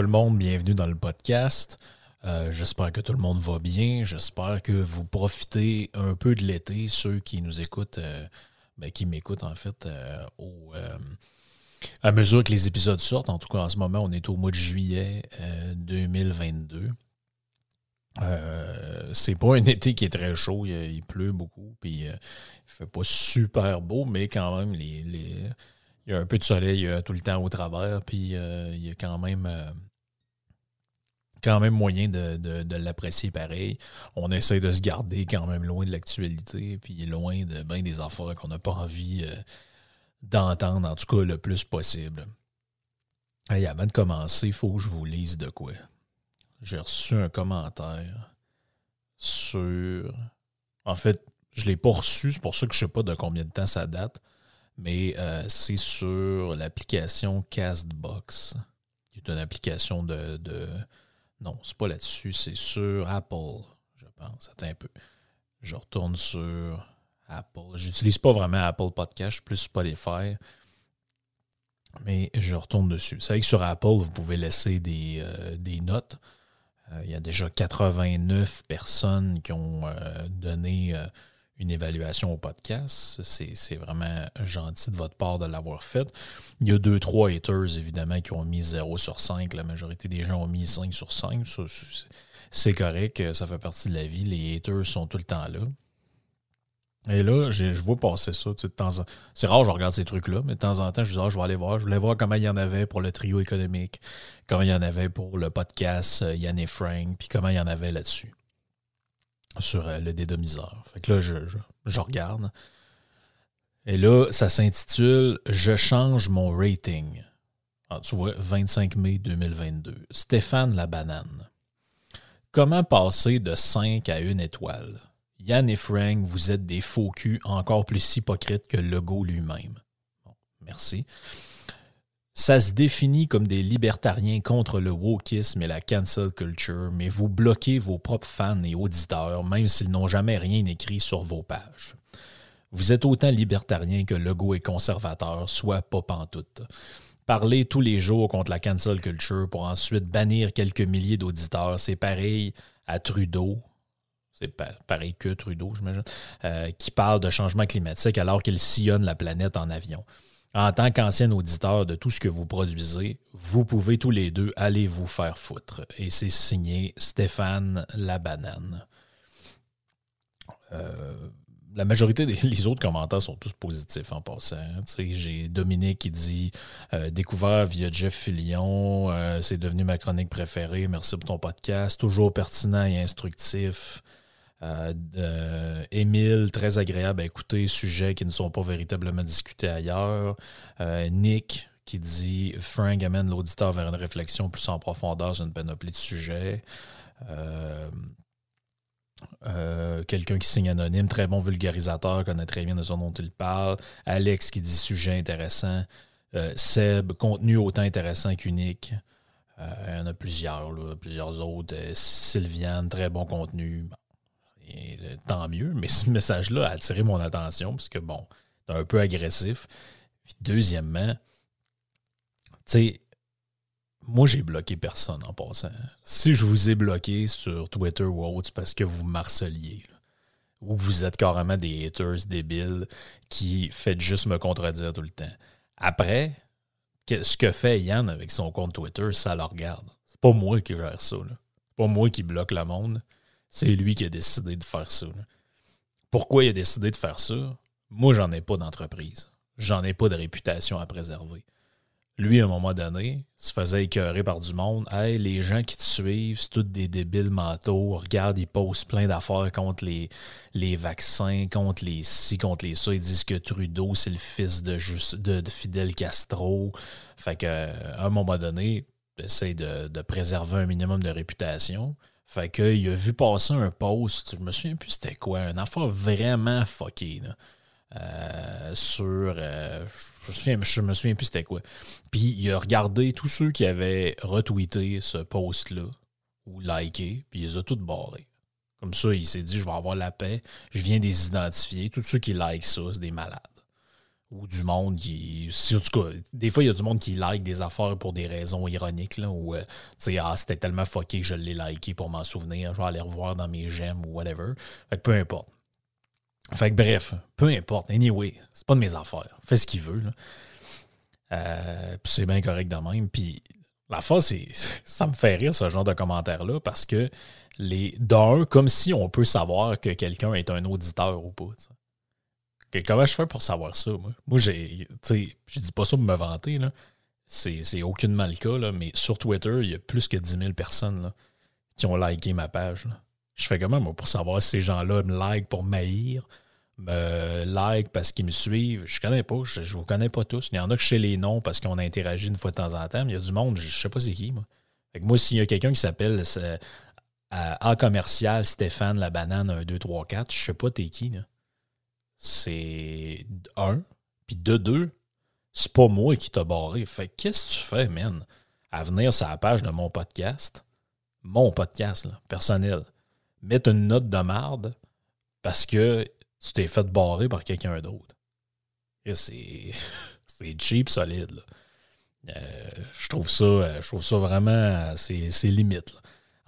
Tout le monde, bienvenue dans le podcast. Euh, J'espère que tout le monde va bien. J'espère que vous profitez un peu de l'été, ceux qui nous écoutent, euh, ben, qui m'écoutent en fait euh, au, à mesure que les épisodes sortent. En tout cas, en ce moment, on est au mois de juillet euh, 2022. Euh, c'est pas un été qui est très chaud, il, pleut beaucoup, puis il fait pas super beau, mais quand même, les, les- il y a un peu de soleil tout le temps au travers, puis il y a quand même, quand même moyen de, de- l'apprécier pareil. On essaie de se garder quand même loin de l'actualité, puis loin de des affaires qu'on n'a pas envie euh, d'entendre, en tout cas le plus possible. Hey, avant de commencer, il faut que je vous lise de quoi. J'ai reçu un commentaire sur. En fait, je ne l'ai pas reçu, c'est pour ça que je ne sais pas de combien de temps ça date, mais euh, c'est sur l'application Castbox, qui est une application de... Non, c'est pas là-dessus, c'est sur Apple, je pense. Attends un peu. Je retourne sur Apple. J'utilise pas vraiment Apple Podcast, plus Spotify. Mais je retourne dessus. C'est vrai que sur Apple, vous pouvez laisser des, euh, notes. Euh, il y a déjà 89 personnes qui ont euh, donné une évaluation au podcast. C'est vraiment gentil de votre part de l'avoir fait. Il y a deux, trois haters, évidemment, qui ont mis 0 sur 5. La majorité des gens ont mis 5 sur 5. Ça, c'est- correct, ça fait partie de la vie. Les haters sont tout le temps là. Et là, je vois passer ça. de temps en- C'est rare, je regarde ces trucs-là, mais de temps en temps, je dis, ah, je vais aller voir. Je voulais voir comment il y en avait pour le trio économique, comment il y en avait pour le podcast euh, Yann et Frank, puis comment il y en avait là-dessus, sur euh, le dédomiseur. Fait que là, je, je- regarde. Et là, ça s'intitule Je change mon rating. Ah, tu vois, 25 mai 2022. Stéphane la banane. Comment passer de 5 à 1 étoile? Yann et Frank, vous êtes des faux culs encore plus hypocrites que Legault lui-même. Merci. Ça se définit comme des libertariens contre le wokisme et la cancel culture, mais vous bloquez vos propres fans et auditeurs, même s'ils n'ont jamais rien écrit sur vos pages. Vous êtes autant libertarien que Legault est conservateur, soit pas pantoute. Parler tous les jours contre la cancel culture pour ensuite bannir quelques milliers d'auditeurs, c'est pareil à Trudeau, c'est pa- pareil que Trudeau, j'imagine, euh, qui parle de changement climatique alors qu'il sillonne la planète en avion. En tant qu'ancien auditeur de tout ce que vous produisez, vous pouvez tous les deux aller vous faire foutre. Et c'est signé Stéphane Labanane. Euh, la majorité des autres commentaires sont tous positifs en passant. Sais, J'ai Dominique qui dit euh, Découvert via Jeff Fillion, euh, c'est devenu ma chronique préférée. Merci pour ton podcast. Toujours pertinent et instructif. Euh, euh, Émile, très agréable à écouter, sujets qui ne sont pas véritablement discutés ailleurs. Euh, Nick, qui dit Frank amène l'auditeur vers une réflexion plus en profondeur sur une panoplie de sujets. Euh, Quelqu'un qui signe anonyme, très bon vulgarisateur, connaît très bien de ce dont il parle. Alex qui dit sujet intéressant. Seb, contenu autant intéressant qu'unique. Il y en a plusieurs, plusieurs autres. Sylviane, très bon contenu. Et, euh, tant mieux, mais ce message-là a attiré mon attention parce que, bon, c'est un peu agressif. Deuxièmement, tu sais, moi, j'ai bloqué personne en passant. Si je vous ai bloqué sur Twitter ou autre, parce que vous marceliez. Ou vous êtes carrément des haters débiles qui faites juste me contredire tout le temps. Après, ce que fait Yann avec son compte Twitter, ça le regarde. C'est pas moi qui gère ça. C'est pas moi qui bloque le monde. C'est lui qui a décidé de faire ça. Pourquoi il a décidé de faire ça? Moi, j'en ai pas d'entreprise. J'en ai pas de réputation à préserver lui, à un moment donné, se faisait écœurer par du monde. Hey, les gens qui te suivent, c'est tous des débiles mentaux. Regarde, ils posent plein d'affaires contre les, les vaccins, contre les ci, contre les ça. Ils disent que Trudeau, c'est le fils de, de, Fidel Castro. Fait qu'à un moment donné, essaye de, de, préserver un minimum de réputation. Fait qu'il a vu passer un post, je me souviens plus c'était quoi, une affaire vraiment fuckée. Là. Euh, sur. Euh, je, me souviens, plus c'était quoi. Puis il a regardé tous ceux qui avaient retweeté ce post-là ou liké, puis il les a tous barrés. Comme ça, il s'est dit je vais avoir la paix, je viens des identifier. Tous ceux qui like ça, c'est des malades. Ou du monde qui. En tout cas, des fois, il y a du monde qui like des affaires pour des raisons ironiques, là, ou, euh, tu sais, ah, c'était tellement fucké que je l'ai liké pour m'en souvenir, je vais aller revoir dans mes j'aime ou whatever. Fait que peu importe. Fait que bref, peu importe. Anyway, c'est pas de mes affaires. Fais ce qu'il veut. Euh, puis c'est bien correct de même. Puis la fois, ça me fait rire ce genre de commentaires-là parce que les d'un, comme si on peut savoir que quelqu'un est un auditeur ou pas. Comment je fais pour savoir ça, moi? Moi, j'ai. Je dis pas ça pour me vanter, là. C'est, aucunement le cas, là, mais sur Twitter, il y a plus que 10 000 personnes qui ont liké ma page. Je fais comment, moi, pour savoir si ces gens-là me like pour m'haïr, me like parce qu'ils me suivent? Je connais pas, je, ne vous connais pas tous. Il y en a que je sais les noms parce qu'on a interagi une fois de temps en temps, mais il y a du monde, je, ne sais pas c'est qui, moi. moi, s'il y a quelqu'un qui s'appelle A commercial Stéphane la banane 1, 2, 3, 4, je sais pas t'es qui, là. C'est un. Puis de deux, c'est pas moi qui t'a barré. Fait qu'est-ce que tu fais, man? À venir sur la page de mon podcast, mon podcast, personnel mettre une note de marde parce que tu t'es fait barrer par quelqu'un d'autre? C'est, c'est cheap solide. Euh, je trouve ça euh, je trouve ça vraiment c'est, c'est limite.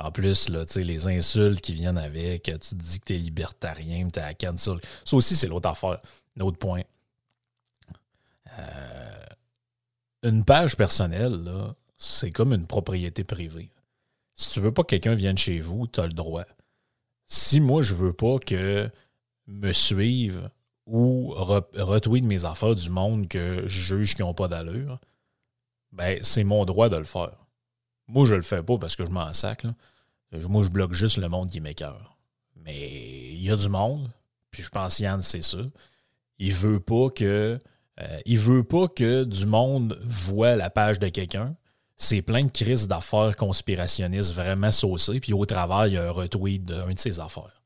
En plus, là, les insultes qui viennent avec, tu te dis que t'es libertarien, t'es à cancel. Ça aussi, c'est l'autre affaire. L'autre point. Euh, une page personnelle, là, c'est comme une propriété privée. Si tu veux pas que quelqu'un vienne chez vous, tu as le droit si moi, je veux pas que me suivent ou retweet mes affaires du monde que je juge qui n'ont pas d'allure, ben, c'est mon droit de le faire. Moi, je le fais pas parce que je m'en sac. Moi, je bloque juste le monde qui m'écœure. Mais il y a du monde, puis je pense Yann, c'est ça. Il veut pas que. Euh, il veut pas que du monde voit la page de quelqu'un, c'est plein de crises d'affaires conspirationnistes vraiment saucées, puis au travail, il y a un retweet d'un de ses affaires.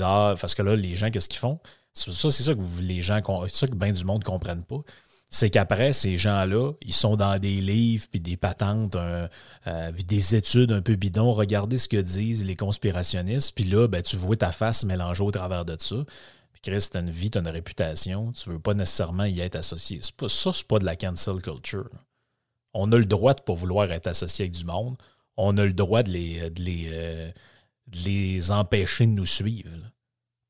Ah, parce que là, les gens, qu'est-ce qu'ils font? Ça, c'est ça que les gens, c'est ça que bien du monde ne comprennent pas. C'est qu'après, ces gens-là, ils sont dans des livres, puis des patentes, euh, des études un peu bidons. Regardez ce que disent les conspirationnistes, puis là, ben, tu vois ta face mélangée au travers de ça. Puis Chris, t'as une vie, t'as une réputation, tu veux pas nécessairement y être associé. Pas, ça, c'est pas de la cancel culture. On a le droit de pas vouloir être associé avec du monde. On a le droit de les, de les, euh, les empêcher de nous suivre.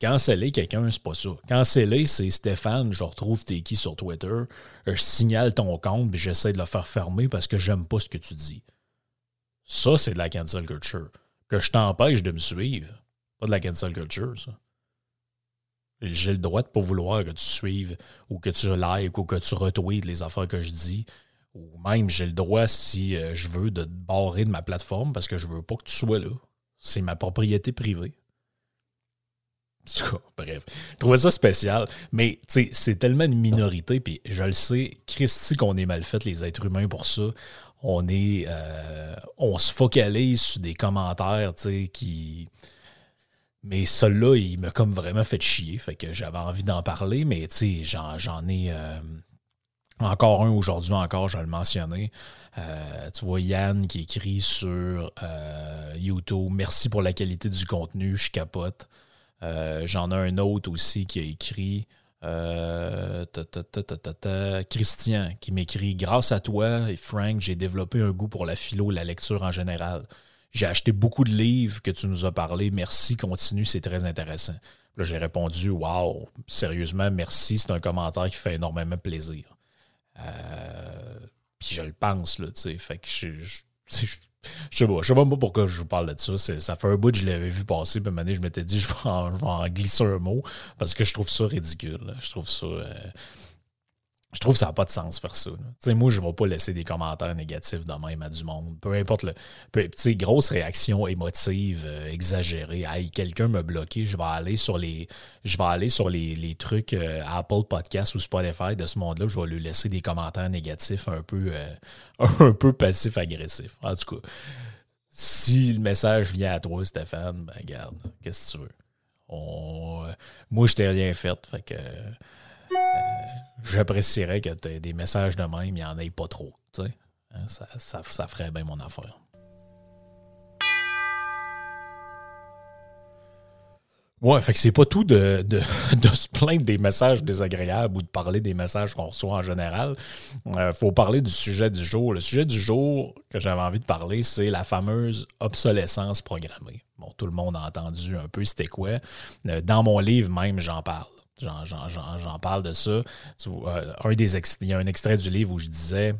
Canceller quelqu'un, c'est pas ça. Canceller, c'est Stéphane, je retrouve tes qui sur Twitter, je signale ton compte, puis j'essaie de le faire fermer parce que j'aime pas ce que tu dis. Ça, c'est de la cancel culture. Que je t'empêche de me suivre, pas de la cancel culture, ça. J'ai le droit de pas vouloir que tu suives ou que tu likes ou que tu retweets les affaires que je dis ou même j'ai le droit, si euh, je veux, de te barrer de ma plateforme parce que je veux pas que tu sois là. C'est ma propriété privée. En tout cas, bref. Je trouvais ça spécial. Mais c'est tellement une minorité, puis je le sais, Christy, qu'on est mal fait, les êtres humains, pour ça. On est. Euh, on se focalise sur des commentaires, tu sais, qui. Mais celui-là, il m'a comme vraiment fait chier. Fait que j'avais envie d'en parler, mais tu sais, j'en ai. Euh, encore un aujourd'hui, encore, je vais le mentionner. Euh, tu vois Yann qui écrit sur YouTube Merci pour la qualité du contenu, je capote. Euh, j'en ai un autre aussi qui a écrit Euh, Christian qui m'écrit Grâce à toi et Frank, j'ai développé un goût pour la philo la lecture en général. J'ai acheté beaucoup de livres que tu nous as parlé. Merci, continue, c'est très intéressant. Là, j'ai répondu Waouh, sérieusement, merci, c'est un commentaire qui fait énormément plaisir. Euh, puis je le pense, là, tu sais. Fait que je, je, je sais pas, je sais pas pourquoi je vous parle de ça. Ça fait un bout que je l'avais vu passer, puis à je m'étais dit, je vais, en, glisser un mot, parce que je trouve ça ridicule. Je trouve ça. Euh, je trouve que ça n'a pas de sens faire ça. Moi, je ne vais pas laisser des commentaires négatifs de même à du monde. Peu importe le. Peu, grosse réaction émotive, euh, exagérée. Hey, quelqu'un m'a bloqué, je vais aller sur les. Je vais aller sur les, trucs euh, Apple Podcast ou Spotify de ce monde-là. Je vais lui laisser des commentaires négatifs un peu, euh, un peu passif-agressif. En tout cas, si le message vient à toi, Stéphane, ben garde, qu'est-ce que tu veux? On, moi, je t'ai rien fait. Fait que j'apprécierais que tu des messages de même, il n'y en ait pas trop. Hein, ça, ça, ferait bien mon affaire. Ouais, fait que c'est pas tout de, de, se plaindre des messages désagréables ou de parler des messages qu'on reçoit en général. Il euh, faut parler du sujet du jour. Le sujet du jour que j'avais envie de parler, c'est la fameuse obsolescence programmée. Bon, tout le monde a entendu un peu c'était quoi. Euh, dans mon livre même, j'en parle. J'en parle de ça. Euh, il y a un extrait du livre où je disais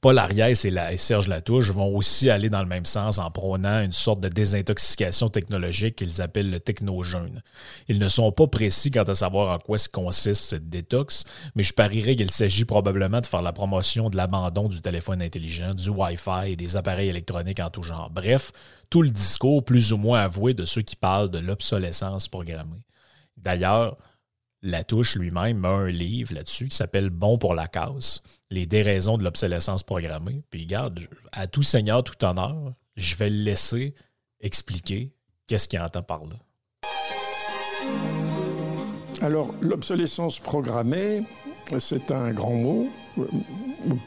Paul Ariès et, Serge Latouche vont aussi aller dans le même sens en prônant une sorte de désintoxication technologique qu'ils appellent le techno-jeûne. Ils ne sont pas précis quant à savoir en quoi consiste cette détox, mais je parierais qu'il s'agit probablement de faire la promotion de l'abandon du téléphone intelligent, du Wi-Fi et des appareils électroniques en tout genre. Bref, tout le discours plus ou moins avoué de ceux qui parlent de l'obsolescence programmée. D'ailleurs, Latouche lui-même a un livre là-dessus qui s'appelle Bon pour la casse, les déraisons de l'obsolescence programmée. Puis regarde, à tout seigneur, tout honneur, je vais le laisser expliquer qu'est-ce qu'il entend par là. Alors, l'obsolescence programmée, c'est un grand mot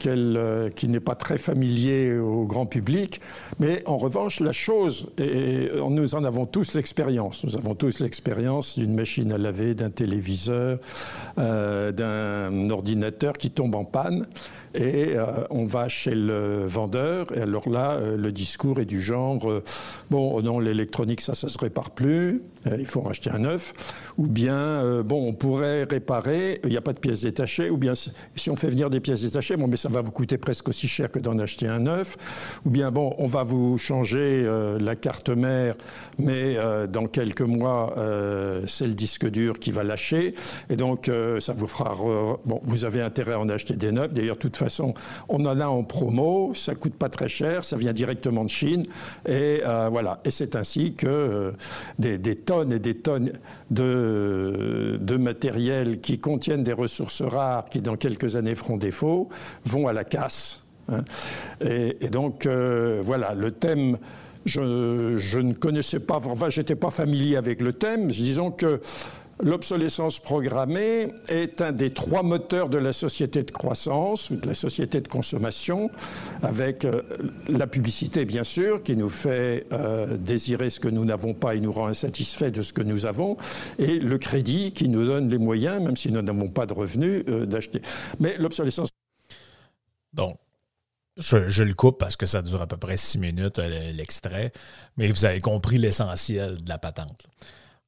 euh, qui n'est pas très familier au grand public, mais en revanche, la chose, et nous en avons tous l'expérience, nous avons tous l'expérience d'une machine à laver, d'un téléviseur, euh, d'un ordinateur qui tombe en panne. Et euh, on va chez le vendeur, et alors là, le discours est du genre bon, oh non, l'électronique, ça, ça se répare plus, il faut racheter un neuf, ou bien bon, on pourrait réparer, il n'y a pas de pièces détachées, ou bien si on fait venir des pièces détachées, bon, mais ça va vous coûter presque aussi cher que d'en acheter un neuf, ou bien bon, on va vous changer la carte mère, mais dans quelques mois, c'est le disque dur qui va lâcher, et donc ça vous fera, bon, vous avez intérêt à en acheter des neufs, d'ailleurs, toute façon, on en a en promo, ça coûte pas très cher, ça vient directement de Chine, et euh, voilà. Et c'est ainsi que euh, des, tonnes et des tonnes de, de matériel qui contiennent des ressources rares, qui dans quelques années feront défaut, vont à la casse. Hein. Et, donc, euh, voilà, le thème. Je, je, ne connaissais pas, enfin, j'étais pas familier avec le thème. Disons que L'obsolescence programmée est un des trois moteurs de la société de croissance ou de la société de consommation, avec euh, la publicité bien sûr, qui nous fait euh, désirer ce que nous n'avons pas et nous rend insatisfaits de ce que nous avons, et le crédit qui nous donne les moyens, même si nous n'avons pas de revenus, euh, d'acheter. Mais l'obsolescence... Donc, je, je, le coupe parce que ça dure à peu près six minutes, l'extrait, mais vous avez compris l'essentiel de la patente.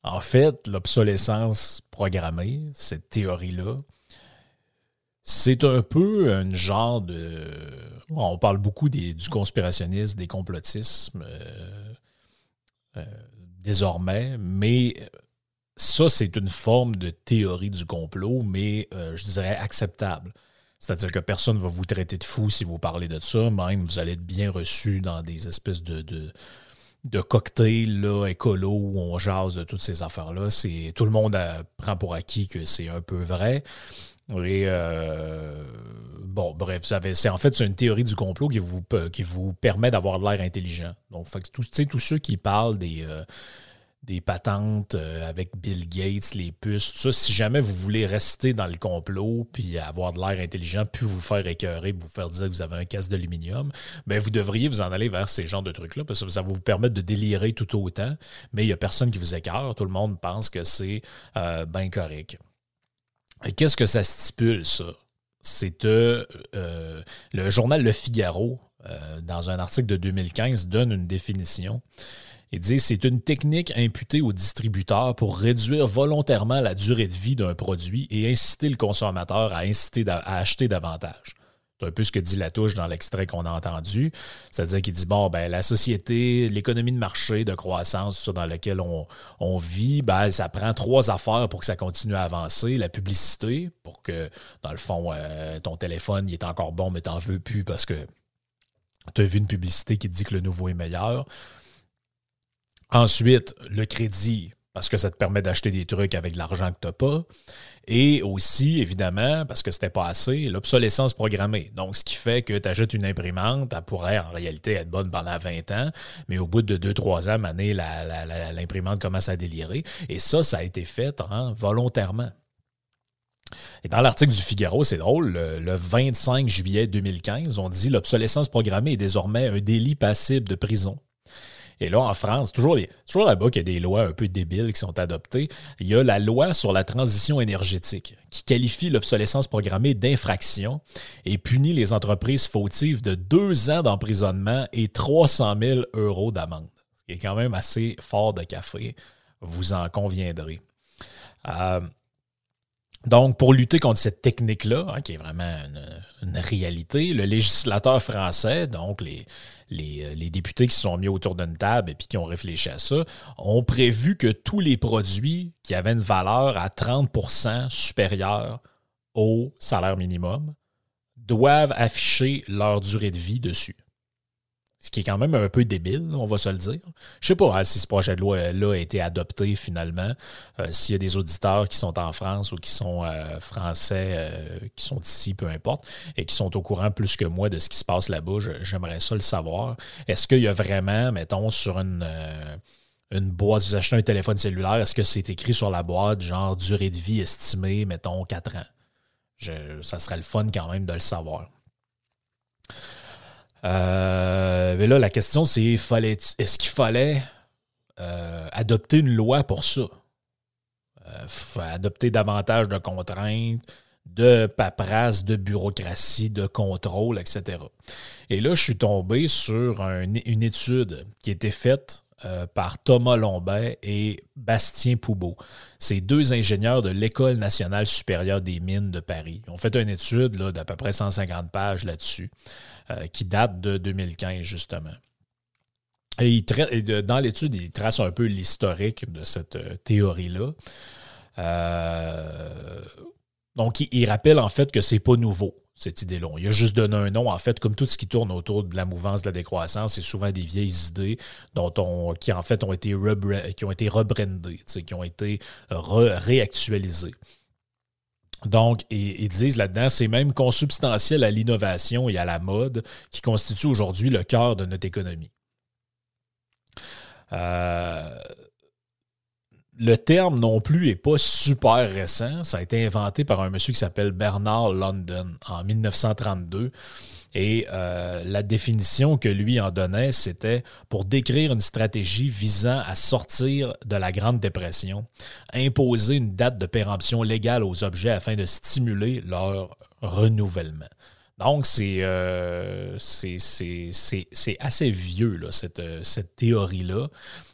En fait, l'obsolescence programmée, cette théorie-là, c'est un peu un genre de. On parle beaucoup du conspirationnisme, des complotismes euh, euh, désormais, mais ça, c'est une forme de théorie du complot, mais euh, je dirais acceptable. C'est-à-dire que personne ne va vous traiter de fou si vous parlez de ça, même vous allez être bien reçu dans des espèces de cocktail là, écolo où on jase de toutes ces affaires-là. C'est, tout le monde prend pour acquis que c'est un peu vrai. Et euh, bon, bref, c'est en fait c'est une théorie du complot qui vous, qui vous permet d'avoir de l'air intelligent. Donc, fait, tous ceux qui parlent des, euh, des patentes euh, avec Bill Gates, les puces, tout ça. Si jamais vous voulez rester dans le complot, puis avoir de l'air intelligent, puis vous faire écœurer, vous faire dire que vous avez un casque d'aluminium, ben vous devriez vous en aller vers ces genres de trucs-là, parce que ça va vous permettre de délirer tout autant, mais il n'y a personne qui vous écœure. Tout le monde pense que c'est euh, bien correct. Qu'est-ce que ça stipule, ça? C'est euh, le journal Le Figaro, euh, dans un article de 2015, donne une définition. Il dit c'est une technique imputée au distributeur pour réduire volontairement la durée de vie d'un produit et inciter le consommateur à, inciter à acheter davantage. C'est un peu ce que dit Latouche dans l'extrait qu'on a entendu. C'est-à-dire qu'il dit bon, ben, la société, l'économie de marché, de croissance dans laquelle on, vit, ben, ça prend trois affaires pour que ça continue à avancer. La publicité, pour que, dans le fond, euh, ton téléphone il est encore bon, mais tu n'en veux plus parce que tu as vu une publicité qui dit que le nouveau est meilleur. Ensuite, le crédit, parce que ça te permet d'acheter des trucs avec de l'argent que tu n'as pas. Et aussi, évidemment, parce que c'était pas assez, l'obsolescence programmée. Donc, ce qui fait que tu achètes une imprimante, elle pourrait en réalité être bonne pendant 20 ans, mais au bout de 2-3 ans, l'imprimante commence à délirer. Et ça, ça a été fait hein, volontairement. Et dans l'article du Figaro, c'est drôle, le, le, 25 juillet 2015, on dit l'obsolescence programmée est désormais un délit passible de prison. Et là, en France, toujours, toujours là-bas qu'il y a des lois un peu débiles qui sont adoptées. Il y a la loi sur la transition énergétique qui qualifie l'obsolescence programmée d'infraction et punit les entreprises fautives de deux ans d'emprisonnement et 300 000 euros d'amende. Ce qui est quand même assez fort de café, vous en conviendrez. Euh, donc, pour lutter contre cette technique-là, hein, qui est vraiment une, réalité, le législateur français, donc les, euh, les, députés qui se sont mis autour d'une table et qui ont réfléchi à ça, ont prévu que tous les produits qui avaient une valeur à 30% supérieure au salaire minimum doivent afficher leur durée de vie dessus. Ce qui est quand même un peu débile, on va se le dire. Je sais pas hein, si ce projet de loi-là a été adopté finalement. Euh, s'il y a des auditeurs qui sont en France ou qui sont euh, français, euh, qui sont ici, peu importe, et qui sont au courant plus que moi de ce qui se passe là-bas, j'aimerais ça le savoir. Est-ce qu'il y a vraiment, mettons, sur une, une boîte, vous achetez un téléphone cellulaire, est-ce que c'est écrit sur la boîte, genre durée de vie estimée, mettons, 4 ans? ça serait le fun quand même de le savoir. Euh, mais là, la question, c'est est-ce qu'il fallait euh, adopter une loi pour ça? Euh, adopter davantage de contraintes, de paperasse, de bureaucratie, de contrôle, etc. Et là, je suis tombé sur une étude qui a été faite par Thomas Lombert et Bastien Poubeau. C'est deux ingénieurs de l'École nationale supérieure des mines de Paris. Ils ont fait une étude d'à peu près 150 pages là-dessus. Euh, qui date de 2015, justement. Et, dans l'étude, il trace un peu l'historique de cette euh, théorie-là. Euh, donc, il, rappelle en fait que c'est pas nouveau, cette idée-là. Il a juste donné un nom. En fait, comme tout ce qui tourne autour de la mouvance de la décroissance, c'est souvent des vieilles idées qui en fait ont été rebrandées, qui ont été réactualisées. Donc, ils, disent là-dedans, c'est même consubstantiel à l'innovation et à la mode qui constitue aujourd'hui le cœur de notre économie. Euh, le terme non plus n'est pas super récent. Ça a été inventé par un monsieur qui s'appelle Bernard London en 1932. Et euh, la définition que lui en donnait, c'était pour décrire une stratégie visant à sortir de la Grande Dépression, imposer une date de péremption légale aux objets afin de stimuler leur renouvellement. Donc, c'est euh, assez vieux, là, cette, cette théorie-là.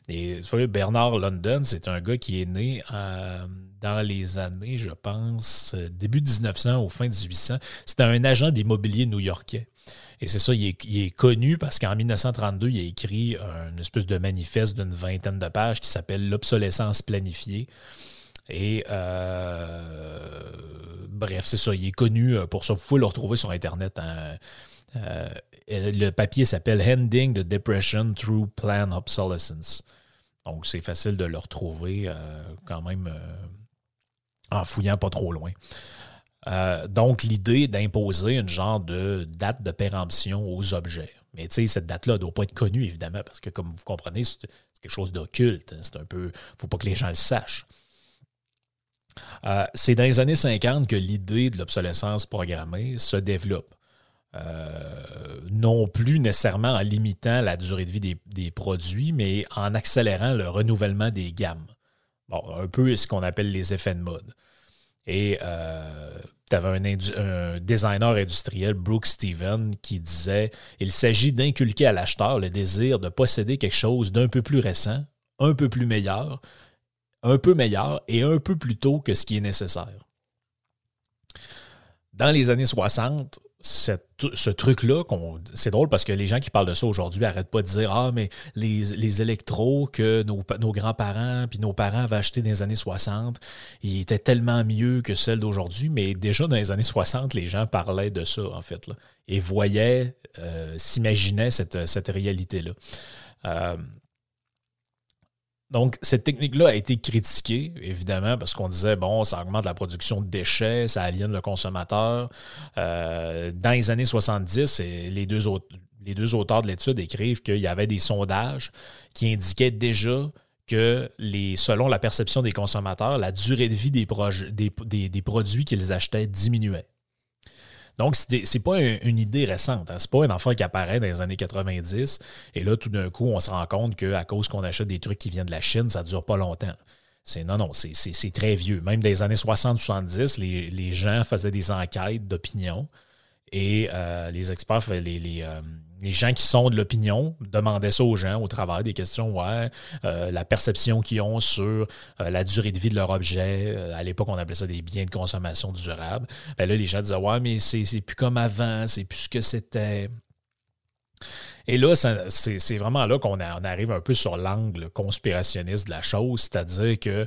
Et Bernard London, c'est un gars qui est né euh, dans les années, je pense, début 1900 ou fin 1800. C'était un agent d'immobilier new-yorkais. Et c'est ça, il est, connu parce qu'en 1932, il a écrit une espèce de manifeste d'une vingtaine de pages qui s'appelle L'obsolescence planifiée. Et euh, bref, c'est ça, il est connu pour ça. Vous pouvez le retrouver sur Internet. Hein. Euh, le papier s'appelle Ending the Depression Through Plan Obsolescence. Donc, c'est facile de le retrouver euh, quand même en fouillant pas trop loin. Euh, donc, l'idée d'imposer une genre de date de péremption aux objets. Mais tu sais, cette date-là ne doit pas être connue, évidemment, parce que comme vous comprenez, c'est quelque chose d'occulte. Hein. C'est un peu. Faut pas que les gens le sachent. Euh, c'est dans les années 50 que l'idée de l'obsolescence programmée se développe. Euh, non plus nécessairement en limitant la durée de vie des, des, produits, mais en accélérant le renouvellement des gammes. Bon, un peu ce qu'on appelle les effets de mode. Et euh, tu avais un, designer industriel, Brooke Steven, qui disait Il s'agit d'inculquer à l'acheteur le désir de posséder quelque chose d'un peu plus récent, un peu plus meilleur, un peu meilleur et un peu plus tôt que ce qui est nécessaire. Dans les années 60, ce truc-là, c'est drôle parce que les gens qui parlent de ça aujourd'hui n'arrêtent pas de dire Ah, mais les, les électros que nos, grands-parents puis nos parents avaient achetés dans les années 60, ils étaient tellement mieux que celles d'aujourd'hui. Mais déjà dans les années 60, les gens parlaient de ça, en fait, et voyaient, euh, s'imaginaient cette, cette réalité-là. Euh, donc, cette technique-là a été critiquée, évidemment, parce qu'on disait, bon, ça augmente la production de déchets, ça aliène le consommateur. Euh, dans les années 70, les deux, auteurs de l'étude écrivent qu'il y avait des sondages qui indiquaient déjà que selon la perception des consommateurs, la durée de vie des produits qu'ils achetaient diminuait. Donc, ce n'est pas une idée récente. Hein. Ce n'est pas un enfant qui apparaît dans les années 90 et là, tout d'un coup, on se rend compte qu'à cause qu'on achète des trucs qui viennent de la Chine, ça ne dure pas longtemps. C'est non, non, c'est très vieux. Même dans les années 60-70, les, les, gens faisaient des enquêtes d'opinion et euh, les experts, les, les, euh, les gens qui sont de l'opinion demandaient ça aux gens au travers des questions, ouais, euh, la perception qu'ils ont sur euh, la durée de vie de leur objet. Euh, à l'époque, on appelait ça des biens de consommation durable. Ben là, les gens disaient, ouais, mais c'est plus comme avant, c'est plus ce que c'était. Et là, c'est vraiment là qu'on arrive un peu sur l'angle conspirationniste de la chose, c'est-à-dire que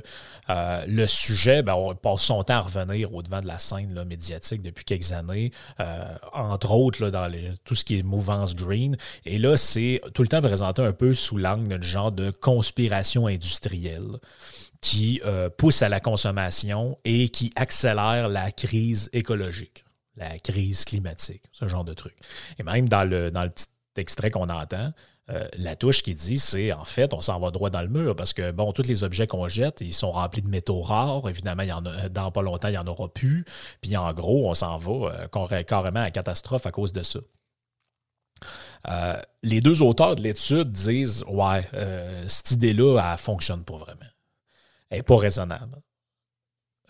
euh, le sujet, ben, on passe son temps à revenir au devant de la scène médiatique depuis quelques années, euh, entre autres dans tout ce qui est mouvance green. Et là, c'est tout le temps présenté un peu sous l'angle d'un genre de conspiration industrielle qui euh, pousse à la consommation et qui accélère la crise écologique la crise climatique, ce genre de truc. Et même dans le, dans le petit extrait qu'on entend, euh, la touche qui dit, c'est en fait, on s'en va droit dans le mur parce que, bon, tous les objets qu'on jette, ils sont remplis de métaux rares. Évidemment, il y en a, dans pas longtemps, il n'y en aura plus. Puis en gros, on s'en va euh, carrément à catastrophe à cause de ça. Euh, les deux auteurs de l'étude disent Ouais, cette idée-là, elle ne fonctionne pas vraiment. Elle n'est pas raisonnable.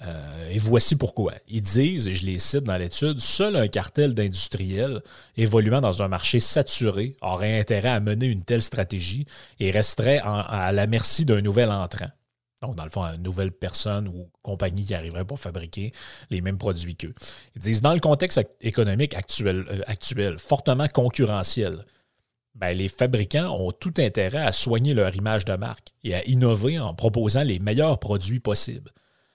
Euh, et voici pourquoi. Ils disent, et je les cite dans l'étude, seul un cartel d'industriels évoluant dans un marché saturé aurait intérêt à mener une telle stratégie et resterait à la merci d'un nouvel entrant. Donc, dans le fond, une nouvelle personne ou compagnie qui arriverait pour fabriquer les mêmes produits qu'eux. Ils disent, dans le contexte économique actuel, euh, actuel fortement concurrentiel, ben, les fabricants ont tout intérêt à soigner leur image de marque et à innover en proposant les meilleurs produits possibles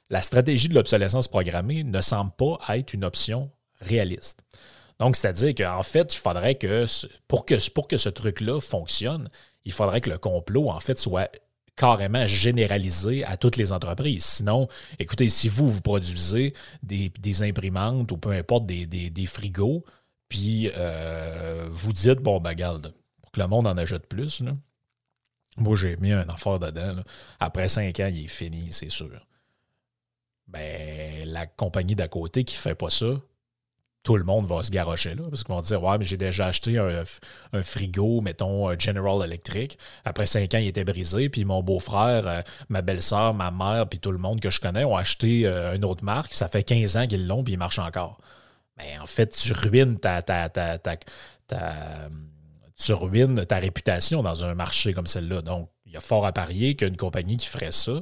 la stratégie de l'obsolescence programmée ne semble pas être une option réaliste. Donc, c'est-à-dire qu'en fait, il faudrait que pour que, ce truc-là fonctionne, il faudrait que le complot, en fait, soit carrément généralisé à toutes les entreprises. Sinon, écoutez, si vous, vous produisez des, imprimantes ou peu importe des, frigos, puis euh, vous dites, bon, ben, garde, pour que le monde en achète plus, moi, j'ai mis un affaire dedans. Après cinq ans, il est fini, c'est sûr ben, la compagnie d'à côté qui ne fait pas ça, tout le monde va se garrocher là, parce qu'ils vont dire Ouais, mais j'ai déjà acheté un, frigo, mettons, General Electric. Après cinq ans, il était brisé. Puis mon beau-frère, euh, ma belle-sœur, ma mère, puis tout le monde que je connais ont acheté euh, une autre marque. Ça fait 15 ans qu'ils l'ont, puis il marche encore. Mais en fait, tu ruines ta, ta, ta, tu ruines ta réputation dans un marché comme celle-là. Donc, il y a fort à parier qu'une compagnie qui ferait ça,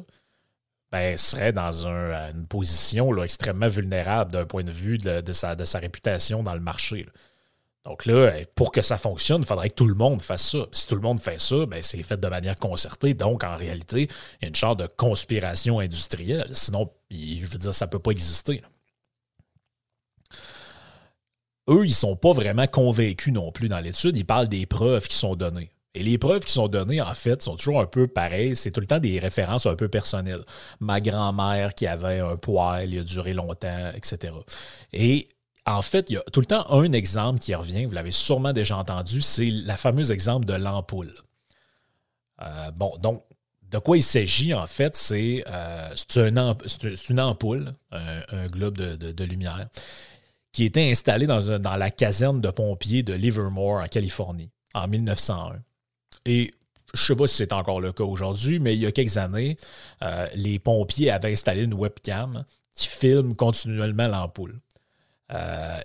ben, serait dans une position extrêmement vulnérable d'un point de vue de, sa, réputation dans le marché. Donc là, pour que ça fonctionne, il faudrait que tout le monde fasse ça. Si tout le monde fait ça, ben, c'est fait de manière concertée. Donc, en réalité, il y a une sorte de conspiration industrielle. Sinon, je veux dire, ça ne peut pas exister. Eux, ils ne sont pas vraiment convaincus non plus dans l'étude. Ils parlent des preuves qui sont données. Et les preuves qui sont données, en fait, sont toujours un peu pareilles. C'est tout le temps des références un peu personnelles. Ma grand-mère qui avait un poil, il a duré longtemps, etc. Et en fait, il y a tout le temps un exemple qui revient, vous l'avez sûrement déjà entendu, c'est la fameuse exemple de l'ampoule. Euh, bon, donc, de quoi il s'agit, en fait, c'est euh, une ampoule, un, globe de, lumière, qui était installé dans, dans la caserne de pompiers de Livermore, en Californie, en 1901. Et je ne sais pas si c'est encore le cas aujourd'hui, mais il y a quelques années, euh, les pompiers avaient installé une webcam qui filme continuellement l'ampoule.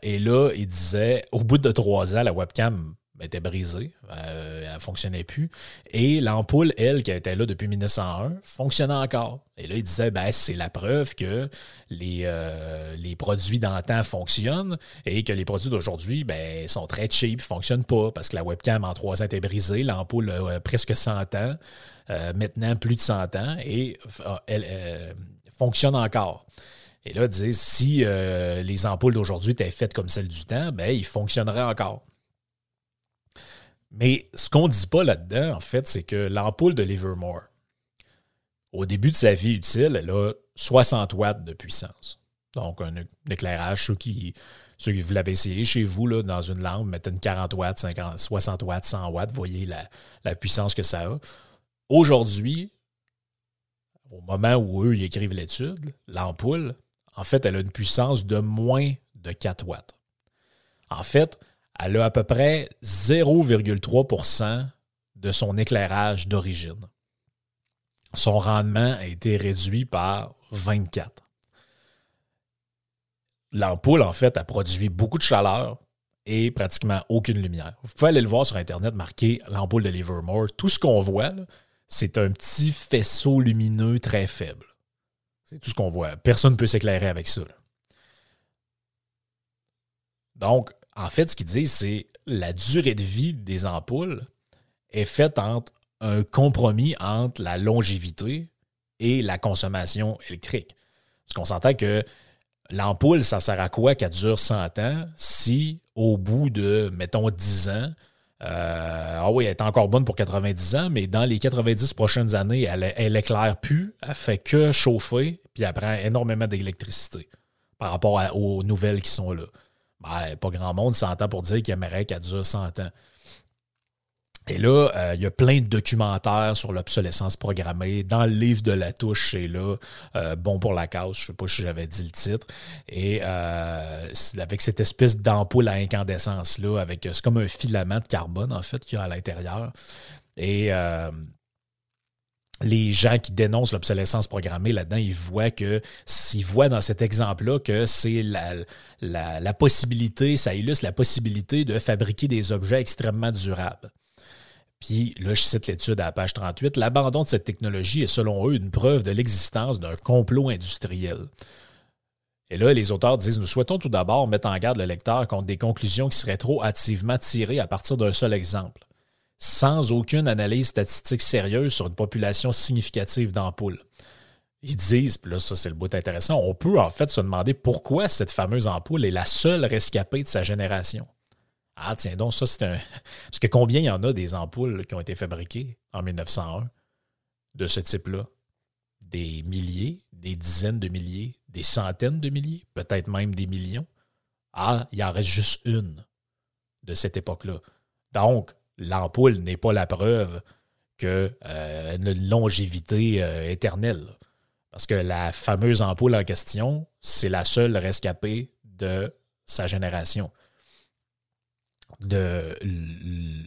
et là, il disait, au bout de trois ans, la webcam était brisée, euh, elle ne fonctionnait plus. Et l'ampoule, elle, qui était là depuis 1901, fonctionnait encore. Et là, il disait, ben, c'est la preuve que les, euh, les produits d'antan fonctionnent et que les produits d'aujourd'hui ben, sont très cheap, ne fonctionnent pas parce que la webcam en trois ans était brisée, l'ampoule a presque 100 ans, euh, maintenant plus de 100 ans, et elle fonctionne encore. Et là, il disait, si les ampoules d'aujourd'hui étaient faites comme celles du temps, ben, ils fonctionneraient encore. Mais ce qu'on ne dit pas là-dedans, en fait, c'est que l'ampoule de Livermore, au début de sa vie utile, elle a 60 watts de puissance. Donc, un, éclairage, ceux qui, ceux qui vous l'avez essayé chez vous, là, dans une lampe, mettez une 40 watts, 50, 60 watts, 100 watts, voyez la, puissance que ça a. Aujourd'hui, au moment où eux ils écrivent l'étude, l'ampoule, en fait, elle a une puissance de moins de 4 watts. En fait, elle a à peu près 0,3% de son éclairage d'origine. Son rendement a été réduit par 24. L'ampoule, en fait, a produit beaucoup de chaleur et pratiquement aucune lumière. Vous pouvez aller le voir sur Internet, marquer l'ampoule de Livermore. Tout ce qu'on voit, c'est un petit faisceau lumineux très faible. C'est tout ce qu'on voit. Personne ne peut s'éclairer avec ça. Donc, en fait, ce qu'ils disent, c'est la durée de vie des ampoules est faite entre un compromis entre la longévité et la consommation électrique. Parce qu'on s'entend que l'ampoule, ça sert à quoi qu'elle dure 100 ans si au bout de, mettons, 10 ans, euh, ah oui, elle est encore bonne pour 90 ans, mais dans les 90 prochaines années, elle, elle éclaire plus, elle fait que chauffer, puis elle prend énormément d'électricité par rapport aux nouvelles qui sont là. Ben, pas grand monde s'entend pour dire qu'il aimerait qu'elle dure 100 ans. Et là, euh, il y a plein de documentaires sur l'obsolescence programmée. Dans le livre de la touche, c'est là, euh, Bon pour la cause, je ne sais pas si j'avais dit le titre. Et euh, avec cette espèce d'ampoule à incandescence-là, avec c'est comme un filament de carbone, en fait, qu'il y a à l'intérieur. Et les gens qui dénoncent l'obsolescence programmée là-dedans, ils voient que voient dans cet exemple-là que c'est la, la, possibilité, ça illustre la possibilité de fabriquer des objets extrêmement durables. Puis là, je cite l'étude à la page 38, l'abandon de cette technologie est selon eux une preuve de l'existence d'un complot industriel. Et là, les auteurs disent, nous souhaitons tout d'abord mettre en garde le lecteur contre des conclusions qui seraient trop hâtivement tirées à partir d'un seul exemple sans aucune analyse statistique sérieuse sur une population significative d'ampoules. Ils disent, puis là, ça c'est le bout intéressant, on peut en fait se demander pourquoi cette fameuse ampoule est la seule rescapée de sa génération. Ah, tiens donc, ça c'est un. Parce que combien il y en a des ampoules qui ont été fabriquées en 1901 de ce type-là? Des milliers, des dizaines de milliers, des centaines de milliers, peut-être même des millions? Ah, il en reste juste une de cette époque-là. Donc, l'ampoule n'est pas la preuve qu'une euh, longévité euh, éternelle. Parce que la fameuse ampoule en question, c'est la seule rescapée de sa génération.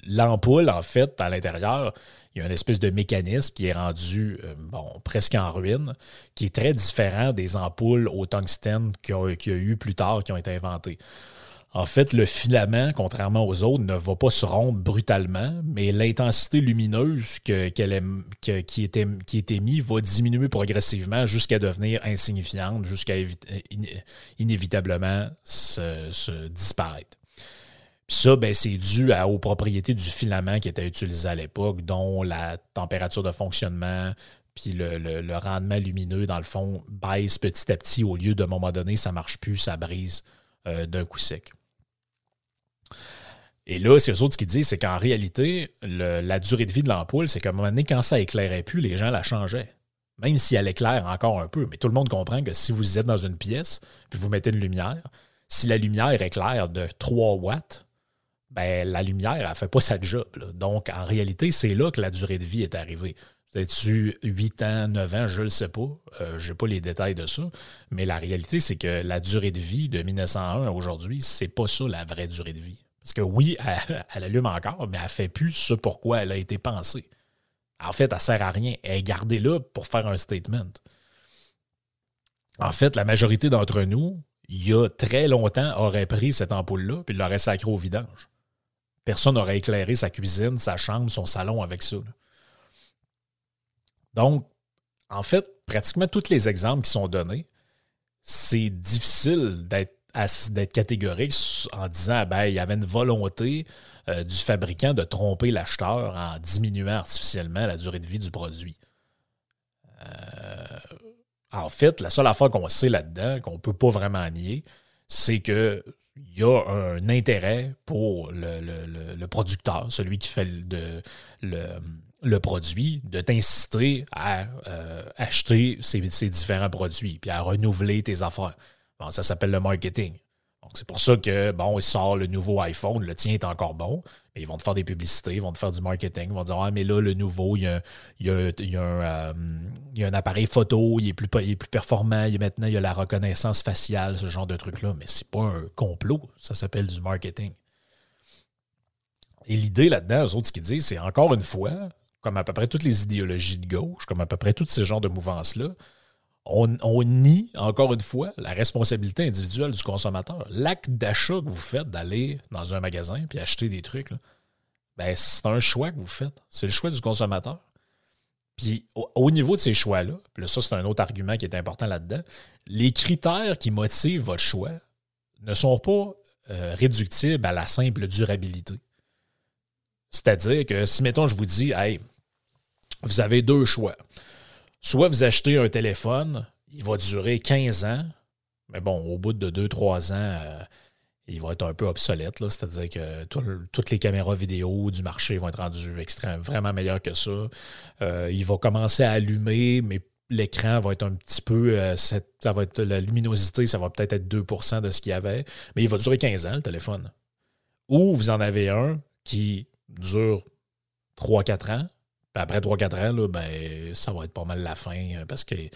L'ampoule, en fait, à l'intérieur, il y a une espèce de mécanisme qui est rendu euh, presque en ruine, qui est très différent des ampoules au tungstène qu'il y, a eu plus tard, qui ont été inventées. En fait, le filament, contrairement aux autres, ne va pas se rompre brutalement, mais l'intensité lumineuse qui, est, qui est émise va diminuer progressivement jusqu'à devenir insignifiante, jusqu'à inévitablement se, disparaître. ça, ben, c'est dû aux propriétés du filament qui était utilisé à l'époque, dont la température de fonctionnement, puis le, rendement lumineux, dans le fond, baisse petit à petit au lieu de, moment donné, ça ne marche plus, ça brise euh, d'un coup sec. Et là, ce autres qui disent, c'est qu'en réalité, la durée de vie de l'ampoule, c'est qu'à un moment donné, quand ça éclairait plus, les gens la changeaient. Même si elle éclaire encore un peu. Mais tout le monde comprend que si vous êtes dans une pièce, puis vous mettez une lumière, si la lumière éclaire de 3 watts, ben, la lumière, elle ne fait pas sa job. Donc, en réalité, c'est là que la durée de vie est arrivée. Peut-être 8 ans, 9 ans, je ne le sais pas. Euh, je n'ai pas les détails de ça. Mais la réalité, c'est que la durée de vie de 1901 à aujourd'hui, c'est pas ça la vraie durée de vie. Parce que oui, elle, allume encore, mais elle ne fait plus ce pourquoi elle a été pensée. En fait, elle ne sert à rien. Elle est gardée là pour faire un statement. En fait, la majorité d'entre nous, il y a très longtemps, auraient pris cette ampoule-là puis l'aurait sacré au vidange. Personne n'aurait éclairé sa cuisine, sa chambre, son salon avec ça. Donc, en fait, pratiquement tous les exemples qui sont donnés, c'est difficile d'être d'être catégorique en disant ben, il y avait une volonté euh, du fabricant de tromper l'acheteur en diminuant artificiellement la durée de vie du produit. Euh, en fait, la seule affaire qu'on sait là-dedans, qu'on ne peut pas vraiment nier, c'est qu'il y a un intérêt pour le, producteur, celui qui fait le, produit, de t'inciter à euh, acheter ces, différents produits, puis à renouveler tes affaires. Bon, ça s'appelle le marketing. Donc, c'est pour ça que, bon, il sort le nouveau iPhone, le tien est encore bon, mais ils vont te faire des publicités, ils vont te faire du marketing, ils vont dire, ah, mais là, le nouveau, il y a, un, appareil photo, il est, plus, plus performant, il maintenant, il y a la reconnaissance faciale, ce genre de truc-là, mais c'est pas un complot, ça s'appelle du marketing. Et l'idée là-dedans, eux autres, ce qu'ils disent, c'est encore une fois, comme à peu près toutes les idéologies de gauche, comme à peu près tous ces genres de mouvances-là, on, nie, encore une fois, la responsabilité individuelle du consommateur. L'acte d'achat que vous faites d'aller dans un magasin puis acheter des trucs, ben, c'est un choix que vous faites. C'est le choix du consommateur. Puis au, niveau de ces choix-là, puis ça, c'est un autre argument qui est important là-dedans, les critères qui motivent votre choix ne sont pas euh, réductibles à la simple durabilité. C'est-à-dire que si, mettons, je vous dis, hey, vous avez deux choix soit vous achetez un téléphone, il va durer 15 ans, mais bon, au bout de 2-3 ans, euh, il va être un peu obsolète. C'est-à-dire que toutes les caméras vidéo du marché vont être rendues extrêmement, vraiment meilleures que ça. Euh, il va commencer à allumer, mais l'écran va être un petit peu. Euh, ça va être, la luminosité, ça va peut-être être 2% de ce qu'il y avait. Mais il va durer 15 ans, le téléphone. Ou vous en avez un qui dure 3-4 ans, après 3-4 ans, ben, ça va être pas mal la fin euh, parce qu'il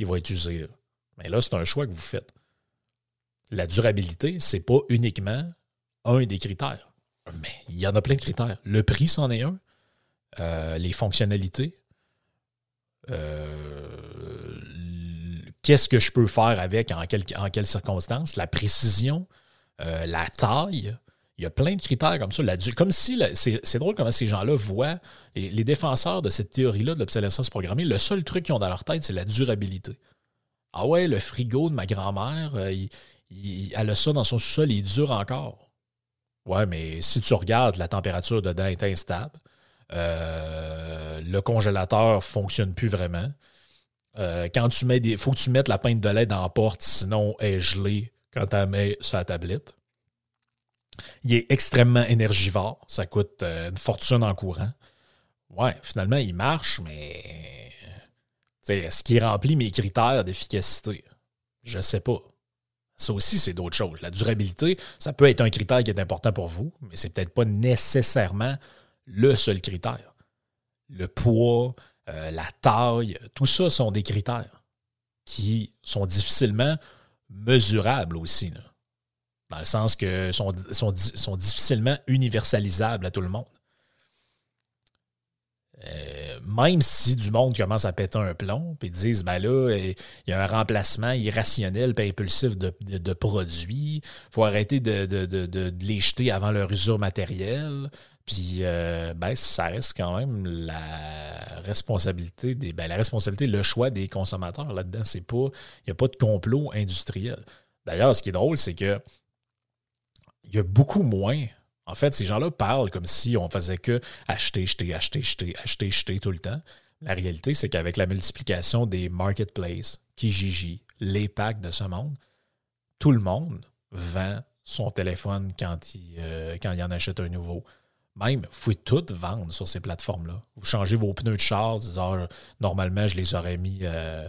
va être usé. Mais là, c'est un choix que vous faites. La durabilité, c'est pas uniquement un des critères. Mais il y en a plein de critères. Le prix, c'en est un. Euh, les fonctionnalités. Euh, qu'est-ce que je peux faire avec, en, en quelles circonstances? La précision, la taille, il y a plein de critères comme ça. comme c'est drôle comment ces gens-là voient, les, défenseurs de cette théorie-là de l'obsolescence programmée, le seul truc qu'ils ont dans leur tête, c'est la durabilité. Ah ouais, le frigo de ma grand-mère, euh, elle a ça dans son sous-sol, il dure encore. Ouais, mais si tu regardes, la température dedans est instable. Euh, le congélateur ne fonctionne plus vraiment. Euh, quand tu mets faut que tu mettes la pinte de lait dans la porte, sinon elle est gelée quand tu la mets sur la tablette. Il est extrêmement énergivore. Ça coûte euh, une fortune en courant. Ouais, finalement, il marche, mais est-ce qu'il remplit mes critères d'efficacité? Je ne sais pas. Ça aussi, c'est d'autres choses. La durabilité, ça peut être un critère qui est important pour vous, mais c'est peut-être pas nécessairement le seul critère. Le poids, euh, la taille, tout ça sont des critères qui sont difficilement mesurables aussi. Là dans le sens que sont, sont, difficilement universalisables à tout le monde. Euh, même si du monde commence à péter un plomb, puis disent, ben là, il y a un remplacement irrationnel et impulsif de, produits, il faut arrêter de, les jeter avant leur usure matérielle. Puis, euh, ben, ça reste quand même la responsabilité des, ben, la responsabilité, le choix des consommateurs là-dedans. C'est pas, il n'y a pas de complot industriel. D'ailleurs, ce qui est drôle, c'est que il y a beaucoup moins. En fait, ces gens-là parlent comme si on faisait que acheter, acheter, acheter, acheter, acheter, tout le temps. La réalité, c'est qu'avec la multiplication des marketplaces, Kijiji, les packs de ce monde, tout le monde vend son téléphone quand il, euh, quand il en achète un nouveau. Même, vous pouvez tout vendre sur ces plateformes-là. Vous changez vos pneus de char, disant, normalement, je les aurais mis euh,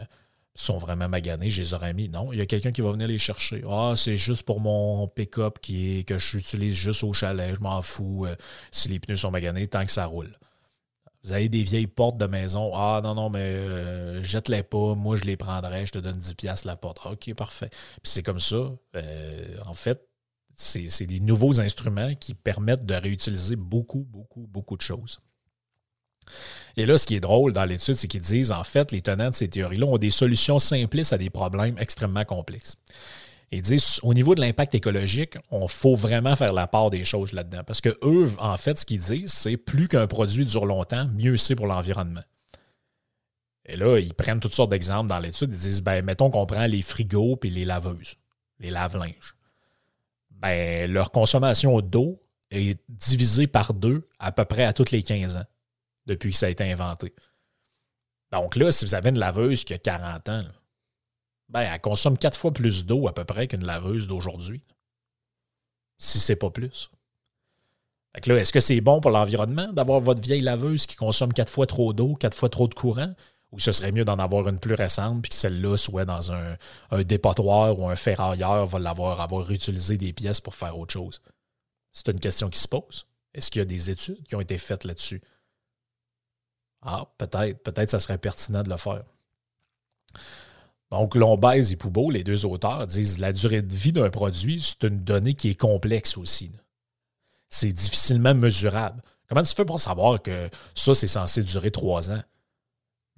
sont vraiment maganés, je les aurais mis. Non, il y a quelqu'un qui va venir les chercher. Ah, c'est juste pour mon pick-up qui que j'utilise juste au chalet, je m'en fous euh, si les pneus sont maganés tant que ça roule. Vous avez des vieilles portes de maison. Ah non, non, mais euh, jette-les pas, moi je les prendrai, je te donne 10$ la porte. Ah, ok, parfait. Puis c'est comme ça. Euh, en fait, c'est des nouveaux instruments qui permettent de réutiliser beaucoup, beaucoup, beaucoup de choses. Et là, ce qui est drôle dans l'étude, c'est qu'ils disent, en fait, les tenants de ces théories-là ont des solutions simplistes à des problèmes extrêmement complexes. Ils disent, au niveau de l'impact écologique, on faut vraiment faire la part des choses là-dedans. Parce que eux, en fait, ce qu'ils disent, c'est plus qu'un produit dure longtemps, mieux c'est pour l'environnement. Et là, ils prennent toutes sortes d'exemples dans l'étude. Ils disent, ben, mettons qu'on prend les frigos puis les laveuses, les lave-linges. Ben, leur consommation d'eau est divisée par deux à peu près à toutes les 15 ans depuis que ça a été inventé. Donc là, si vous avez une laveuse qui a 40 ans, ben, elle consomme quatre fois plus d'eau à peu près qu'une laveuse d'aujourd'hui. Si c'est pas plus. Là, est-ce que c'est bon pour l'environnement d'avoir votre vieille laveuse qui consomme quatre fois trop d'eau, quatre fois trop de courant? Ou ce serait mieux d'en avoir une plus récente, puis que celle-là soit dans un, dépotoir ou un ferrailleur va l'avoir avoir réutilisé des pièces pour faire autre chose? C'est une question qui se pose. Est-ce qu'il y a des études qui ont été faites là-dessus? Ah, peut-être, peut-être ça serait pertinent de le faire. Donc, Lombez et Poubeau, les deux auteurs, disent la durée de vie d'un produit, c'est une donnée qui est complexe aussi. C'est difficilement mesurable. Comment tu fais pour savoir que ça, c'est censé durer trois ans?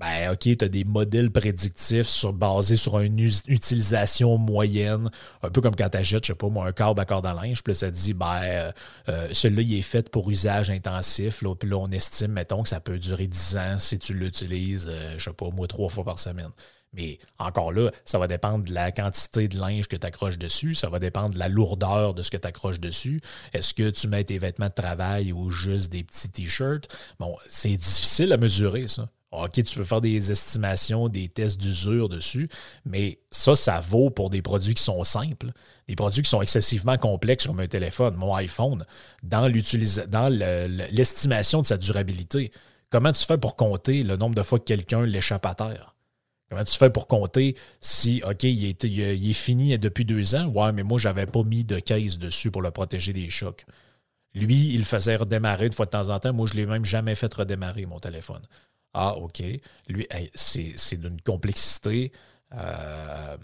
Ben, OK, tu as des modèles prédictifs sur, basés sur une utilisation moyenne, un peu comme quand tu achètes, je sais pas moi, un câble à corde à linge, puis là, ça dit, ben, euh, euh, celui-là, il est fait pour usage intensif, là, puis là, on estime, mettons, que ça peut durer 10 ans si tu l'utilises, euh, je sais pas moi, trois fois par semaine. Mais encore là, ça va dépendre de la quantité de linge que tu accroches dessus, ça va dépendre de la lourdeur de ce que tu accroches dessus. Est-ce que tu mets tes vêtements de travail ou juste des petits t-shirts? Bon, c'est difficile à mesurer, ça. OK, tu peux faire des estimations, des tests d'usure dessus, mais ça, ça vaut pour des produits qui sont simples. Des produits qui sont excessivement complexes comme un téléphone, mon iPhone, dans l'estimation de sa durabilité. Comment tu fais pour compter le nombre de fois que quelqu'un l'échappe à terre? Comment tu fais pour compter si, OK, il est, fini depuis deux ans? Ouais, mais moi, je n'avais pas mis de caisse dessus pour le protéger des chocs. Lui, il faisait redémarrer de fois de temps en temps. Moi, je ne l'ai même jamais fait redémarrer, mon téléphone. Ah, OK. Lui, c'est d'une complexité. Euh,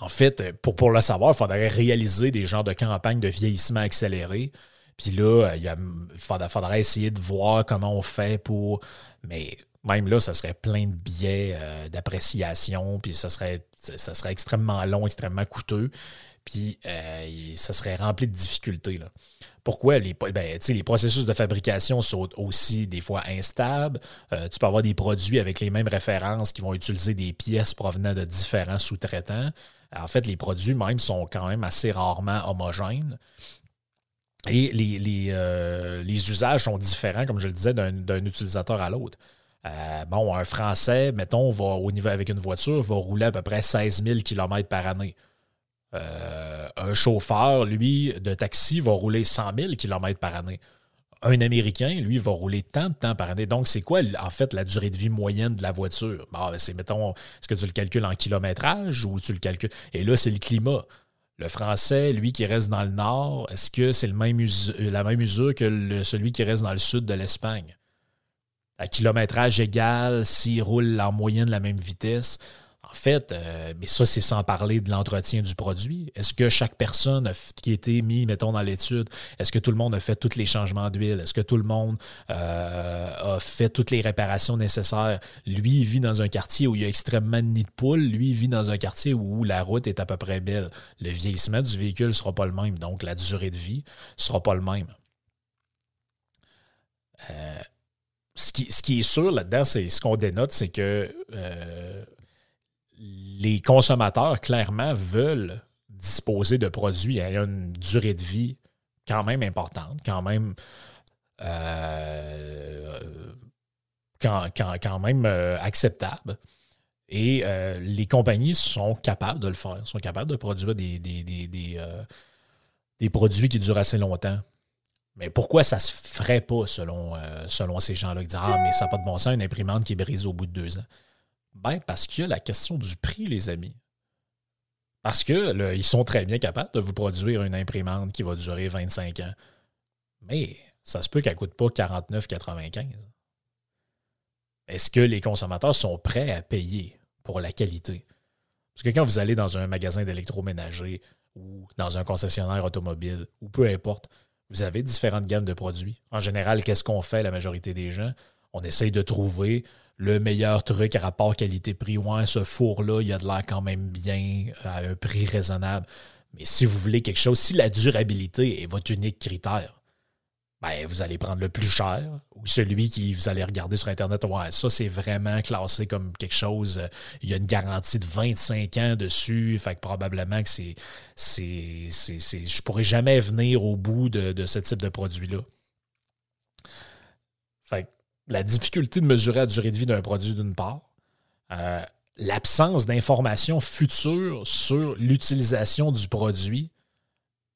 en fait, pour, le savoir, il faudrait réaliser des genres de campagnes de vieillissement accéléré. Puis là, il, faudrait, essayer de voir comment on fait pour. Mais même là, ça serait plein de biais euh, d'appréciation, puis ça serait, extrêmement long, extrêmement coûteux, puis euh, ça serait rempli de difficultés. Pourquoi les, ben, les processus de fabrication sont aussi des fois instables? Euh, tu peux avoir des produits avec les mêmes références qui vont utiliser des pièces provenant de différents sous-traitants. En fait, les produits même sont quand même assez rarement homogènes. Et les, les usages sont différents, comme je le disais, d'un utilisateur à l'autre. Euh, bon, un Français, mettons, va au niveau avec une voiture, va rouler à peu près 16 000 km par année. Euh, un chauffeur, lui, de taxi, va rouler 100 000 km par année. Un Américain, lui, va rouler tant de temps par année. Donc, c'est quoi, en fait, la durée de vie moyenne de la voiture? Ben, c'est, mettons, est-ce que tu le calcules en kilométrage ou tu le calcules? Et là, c'est le climat. Le français, lui qui reste dans le nord, est-ce que c'est le même la même usure que celui qui reste dans le sud de l'Espagne? à kilométrage égal, s'il roule en moyenne la même vitesse. En fait, euh, mais ça, c'est sans parler de l'entretien du produit. Est-ce que chaque personne qui a été mis, mettons, dans l'étude, est-ce que tout le monde a fait tous les changements d'huile? Est-ce que tout le monde euh, a fait toutes les réparations nécessaires? Lui, il vit dans un quartier où il y a extrêmement de nids de poules. Lui, il vit dans un quartier où la route est à peu près belle. Le vieillissement du véhicule ne sera pas le même. Donc, la durée de vie ne sera pas le même. Euh, ce qui, est sûr là-dedans, c'est ce qu'on dénote, c'est que les consommateurs, clairement, veulent disposer de produits ayant une durée de vie quand même importante, quand même. Euh, euh, acceptable. Et les compagnies sont capables de le faire, sont capables de produire des, produits qui durent assez longtemps. Mais pourquoi ça se ferait pas selon, euh, selon ces gens-là qui disent Ah, mais ça n'a pas de bon sens, une imprimante qui est brisée au bout de deux ans? Ben, parce qu'il y a la question du prix, les amis. Parce que ils sont très bien capables de vous produire une imprimante qui va durer 25 ans. Mais ça se peut qu'elle ne coûte pas 49,95. Est-ce que les consommateurs sont prêts à payer pour la qualité? Parce que quand vous allez dans un magasin d'électroménager ou dans un concessionnaire automobile, ou peu importe, vous avez différentes gammes de produits. En général, qu'est-ce qu'on fait la majorité des gens? On essaye de trouver le meilleur truc à rapport qualité-prix. Ouais, ce four-là, il a de l'air quand même bien, à un prix raisonnable. Mais si vous voulez quelque chose, si la durabilité est votre unique critère, ben, vous allez prendre le plus cher ou celui qui vous allez regarder sur Internet. Ouais, ça, c'est vraiment classé comme quelque chose. Euh, il y a une garantie de 25 ans dessus. Fait que probablement que c'est. c'est, c'est, je pourrais jamais venir au bout de, ce type de produit-là. Fait que la difficulté de mesurer la durée de vie d'un produit, d'une part. Euh, l'absence d'informations futures sur l'utilisation du produit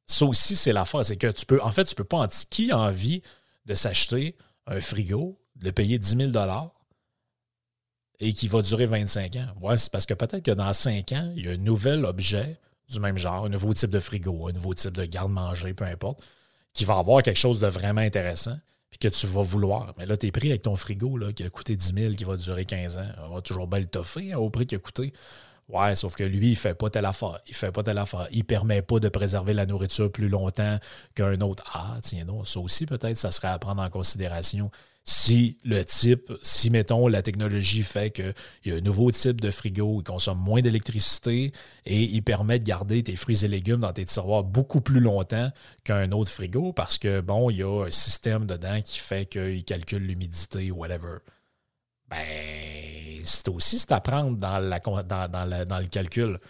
ça aussi, c'est l'affaire. C'est que tu peux, en fait, tu peux pas en qui a envie de s'acheter un frigo, de le payer 10 000 et qui va durer 25 ans? Ouais, c'est parce que peut-être que dans 5 ans, il y a un nouvel objet du même genre, un nouveau type de frigo, un nouveau type de garde-manger, peu importe, qui va avoir quelque chose de vraiment intéressant que tu vas vouloir. Mais là, tu es pris avec ton frigo là, qui a coûté 10 000, qui va durer 15 ans. On va toujours bien le toffer hein, au prix qu'il a coûté. Ouais, sauf que lui, il fait pas telle affaire. Il fait pas telle affaire. Il permet pas de préserver la nourriture plus longtemps qu'un autre. Ah, tiens, non, ça aussi, peut-être, ça serait à prendre en considération. Si le type, si, mettons, la technologie fait qu'il y a un nouveau type de frigo, il consomme moins d'électricité et il permet de garder tes fruits et légumes dans tes tiroirs beaucoup plus longtemps qu'un autre frigo parce que, bon, il y a un système dedans qui fait qu'il calcule l'humidité ou whatever. Ben, c'est aussi c'est à prendre dans, le calcul.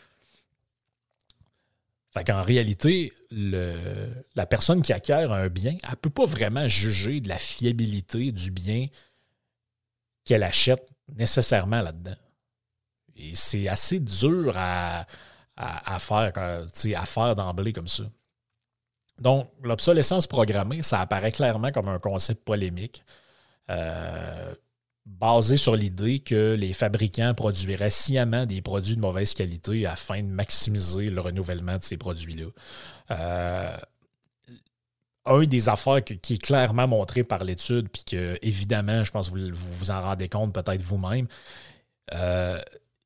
Fait qu'en réalité, la personne qui acquiert un bien, elle ne peut pas vraiment juger de la fiabilité du bien qu'elle achète nécessairement là-dedans. Et c'est assez dur à, à, faire, à faire d'emblée comme ça. Donc, l'obsolescence programmée, ça apparaît clairement comme un concept polémique. Euh, basé sur l'idée que les fabricants produiraient sciemment des produits de mauvaise qualité afin de maximiser le renouvellement de ces produits-là. Euh, un des affaires qui est clairement montré par l'étude, puis que évidemment, je pense que vous vous, en rendez compte peut-être vous-même, euh,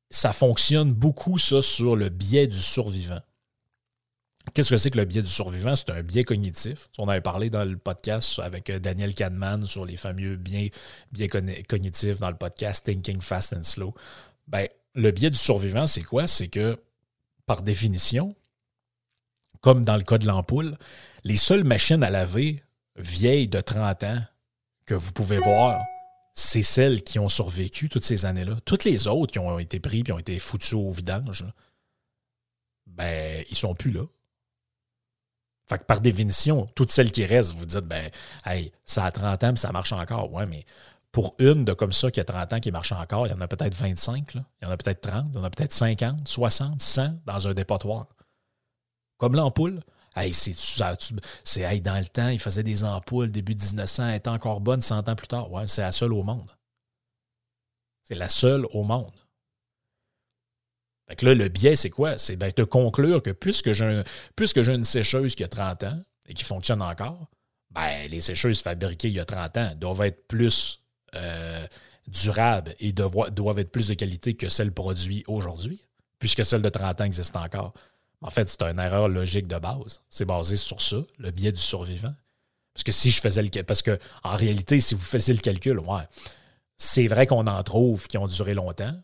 ça fonctionne beaucoup ça sur le biais du survivant. Qu'est-ce que c'est que le biais du survivant? C'est un biais cognitif. On avait parlé dans le podcast avec euh, Daniel Kahneman sur les fameux biais, cognitifs dans le podcast Thinking Fast and Slow. Ben, le biais du survivant, c'est quoi? C'est que, par définition, comme dans le cas de l'ampoule, les seules machines à laver vieilles de 30 ans que vous pouvez voir, c'est celles qui ont survécu toutes ces années-là. Toutes les autres qui ont été pris et ont été foutus au vidange, ben, ils sont plus là. Fait que par définition, toutes celles qui restent, vous dites, ben, hey, ça a 30 ans, mais ça marche encore. Ouais, mais pour une de comme ça qui a 30 ans qui marche encore, il y en a peut-être 25, là. il y en a peut-être 30, il y en a peut-être 50, 60, 100 dans un dépotoir. Comme l'ampoule. Hey, c'est, c'est hey, dans le temps, il faisait des ampoules, début 1900, elle était encore bonne 100 ans plus tard. Ouais, c'est la seule au monde. C'est la seule au monde le biais, c'est quoi? C'est de conclure que puisque j'ai, j'ai une sécheuse qui a 30 ans et qui fonctionne encore, ben, les sécheuses fabriquées il y a 30 ans doivent être plus euh, durables et doivent, être plus de qualité que celles produites aujourd'hui, puisque celles de 30 ans existent encore. En fait, c'est une erreur logique de base. C'est basé sur ça, le biais du survivant. Parce que si je faisais le Parce que en réalité, si vous faisiez le calcul, ouais, c'est vrai qu'on en trouve qui ont duré longtemps,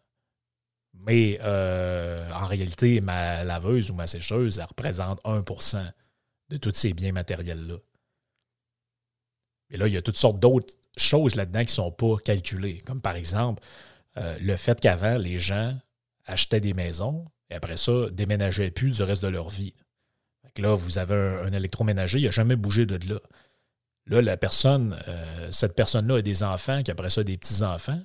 mais euh, en réalité, ma laveuse ou ma sécheuse, elle représente 1% de tous ces biens matériels-là. Et là, il y a toutes sortes d'autres choses là-dedans qui ne sont pas calculées. Comme par exemple, euh, le fait qu'avant, les gens achetaient des maisons et après ça, déménageaient plus du reste de leur vie. là, vous avez un, électroménager, il n'a jamais bougé de là. Là, la personne, euh, cette personne-là a des enfants, qui après ça, des petits-enfants.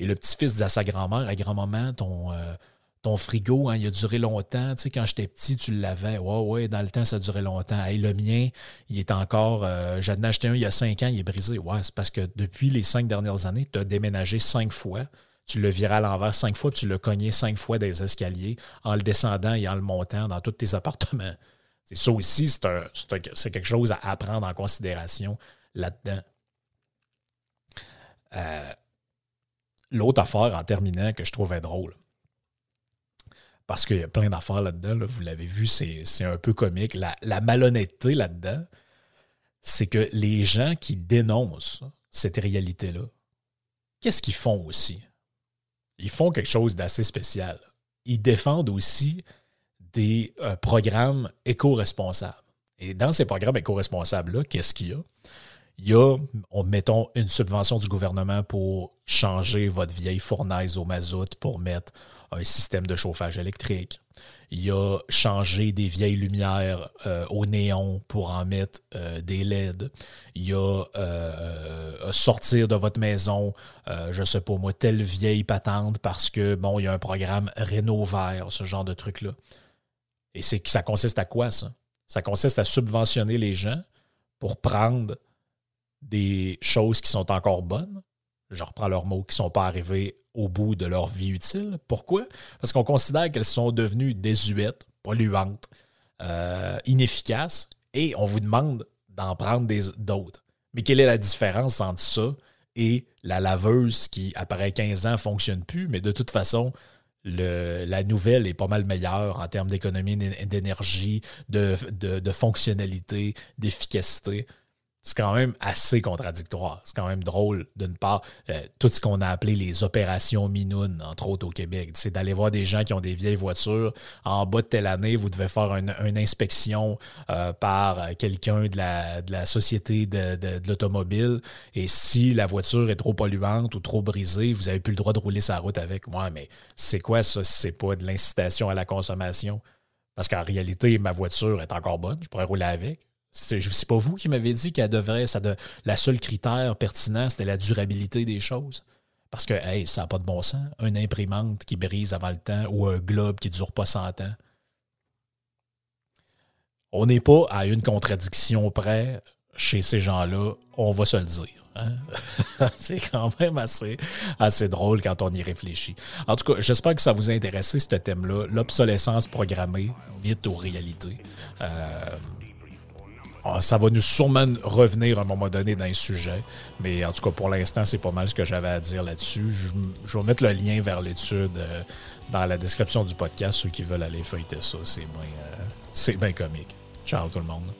Et le petit-fils dit à sa grand-mère, à grand-maman, ton, euh, ton frigo, hein, il a duré longtemps. Tu sais, quand j'étais petit, tu l'avais. Ouais, ouais, dans le temps, ça duré longtemps. Et le mien, il est encore. Euh, j'en ai acheté un il y a cinq ans, il est brisé. Ouais, c'est parce que depuis les cinq dernières années, tu as déménagé cinq fois. Tu le virais à l'envers cinq fois, puis tu l'as cogné cinq fois des escaliers en le descendant et en le montant dans tous tes appartements. C'est ça aussi, c'est quelque chose à prendre en considération là-dedans. Euh, L'autre affaire en terminant que je trouvais drôle, parce qu'il y a plein d'affaires là-dedans, vous l'avez vu, c'est un peu comique. La, malhonnêteté là-dedans, c'est que les gens qui dénoncent cette réalité-là, qu'est-ce qu'ils font aussi? Ils font quelque chose d'assez spécial. Ils défendent aussi des euh, programmes éco-responsables. Et dans ces programmes éco-responsables-là, qu'est-ce qu'il y a? Il y a, on, mettons, une subvention du gouvernement pour changer votre vieille fournaise au mazout pour mettre un système de chauffage électrique. Il y a changé des vieilles lumières euh, au néon pour en mettre euh, des LED. Il y a euh, sortir de votre maison, je sais pas moi, telle vieille patente parce que, bon, il y a un programme Rénovaire, ce genre de truc-là. Et c'est ça consiste à quoi, ça? Ça consiste à subventionner les gens pour prendre des choses qui sont encore bonnes, je reprends leurs mots, qui ne sont pas arrivés au bout de leur vie utile. Pourquoi? Parce qu'on considère qu'elles sont devenues désuètes, polluantes, euh, inefficaces, et on vous demande d'en prendre d'autres. Mais quelle est la différence entre ça et la laveuse qui, après 15 ans, ne fonctionne plus, mais de toute façon, la nouvelle est pas mal meilleure en termes d'économie d'énergie, de, fonctionnalité, d'efficacité c'est quand même assez contradictoire. C'est quand même drôle, d'une part, euh, tout ce qu'on a appelé les opérations Minoun, entre autres au Québec. C'est d'aller voir des gens qui ont des vieilles voitures. En bas de telle année, vous devez faire une, inspection euh, par quelqu'un de la, société de, l'automobile. Et si la voiture est trop polluante ou trop brisée, vous n'avez plus le droit de rouler sa route avec. moi. mais c'est quoi ça si c'est pas de l'incitation à la consommation? Parce qu'en réalité, ma voiture est encore bonne, je pourrais rouler avec. C'est pas vous qui m'avez dit qu'elle devrait, la seule critère pertinent, c'était la durabilité des choses. Parce que, hey, ça n'a pas de bon sens. Une imprimante qui brise avant le temps ou un globe qui ne dure pas 100 ans. On n'est pas à une contradiction près chez ces gens-là, on va se le dire. Hein. c'est quand même assez, drôle quand on y réfléchit. En tout cas, j'espère que ça vous a intéressé, ce thème-là, l'obsolescence programmée, mythe ou réalité. Euh, ça va nous sûrement revenir à un moment donné dans le sujet, mais en tout cas pour l'instant, c'est pas mal ce que j'avais à dire là-dessus. Je, vais mettre le lien vers l'étude euh, dans la description du podcast, ceux qui veulent aller feuilleter ça. C'est bien, euh, bien comique. Ciao tout le monde.